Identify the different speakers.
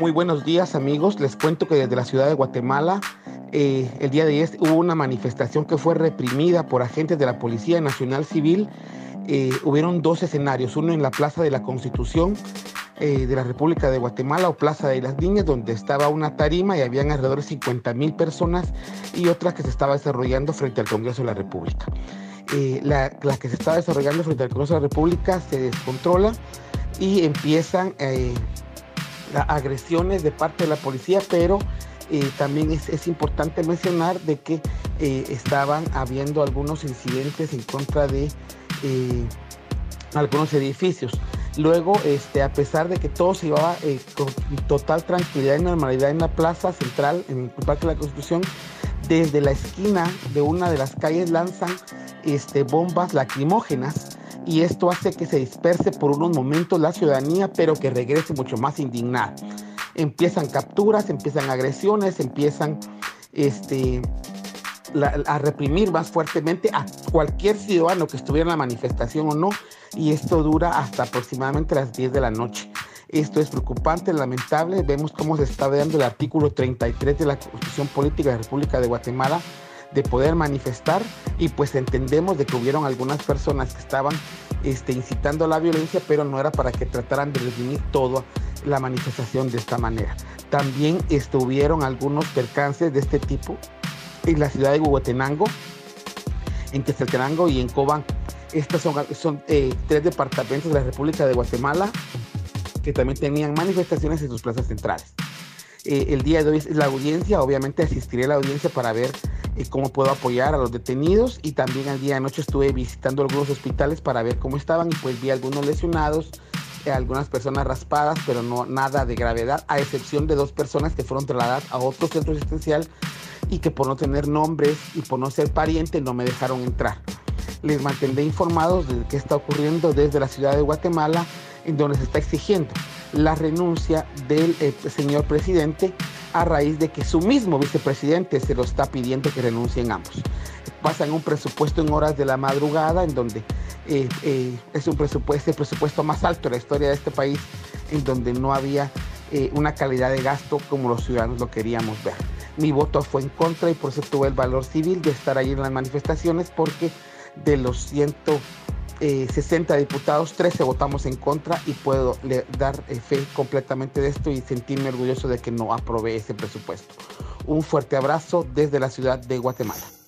Speaker 1: Muy buenos días amigos, les cuento que desde la ciudad de Guatemala eh, el día de ayer hubo una manifestación que fue reprimida por agentes de la Policía Nacional Civil. Eh, hubieron dos escenarios, uno en la Plaza de la Constitución eh, de la República de Guatemala o Plaza de las Niñas, donde estaba una tarima y habían alrededor de 50 mil personas, y otra que se estaba desarrollando frente al Congreso de la República. La, que se estaba desarrollando frente al Congreso de la República se descontrola y empiezan agresiones de parte de la policía, pero eh, también es, importante mencionar de que eh, estaban habiendo algunos incidentes en contra de eh, algunos edificios. Luego, este, a pesar de que todo se llevaba con total tranquilidad y normalidad en la plaza central, en el Parque de la Constitución, desde la esquina de una de las calles lanzan este, bombas lacrimógenas y esto hace que se disperse por unos momentos la ciudadanía, pero que regrese mucho más indignada. Empiezan capturas, empiezan agresiones, empiezan este, a reprimir más fuertemente a cualquier ciudadano que estuviera en la manifestación o no, y esto dura hasta aproximadamente las 10 de la noche. Esto es preocupante, lamentable. Vemos cómo se está dando el artículo 33 de la Constitución Política de la República de Guatemala de poder manifestar y pues entendemos de que hubieron algunas personas que estaban este, incitando a la violencia, pero no era para que trataran de definir toda la manifestación de esta manera. También estuvieron algunos percances de este tipo en la ciudad de Huehuetenango, en Quetzaltenango y en Cobán. Estos son, son eh, tres departamentos de la República de Guatemala que también tenían manifestaciones en sus plazas centrales. Eh, el día de hoy es la audiencia, obviamente asistiré a la audiencia para ver cómo puedo apoyar a los detenidos y también al día de noche estuve visitando algunos hospitales para ver cómo estaban y pues vi algunos lesionados, eh, algunas personas raspadas, pero no nada de gravedad, a excepción de dos personas que fueron trasladadas a otro centro asistencial y que por no tener nombres y por no ser pariente no me dejaron entrar. Les mantendré informados de qué está ocurriendo desde la ciudad de Guatemala, en donde se está exigiendo la renuncia del eh, señor presidente a raíz de que su mismo vicepresidente se lo está pidiendo que renuncien ambos. Pasan un presupuesto en horas de la madrugada, en donde eh, eh, es un presupuesto, el presupuesto más alto de la historia de este país, en donde no había eh, una calidad de gasto como los ciudadanos lo queríamos ver. Mi voto fue en contra y por eso tuve el valor civil de estar ahí en las manifestaciones, porque de los ciento 60 eh, diputados, 13 votamos en contra y puedo dar eh, fe completamente de esto y sentirme orgulloso de que no aprobé ese presupuesto. Un fuerte abrazo desde la ciudad de Guatemala.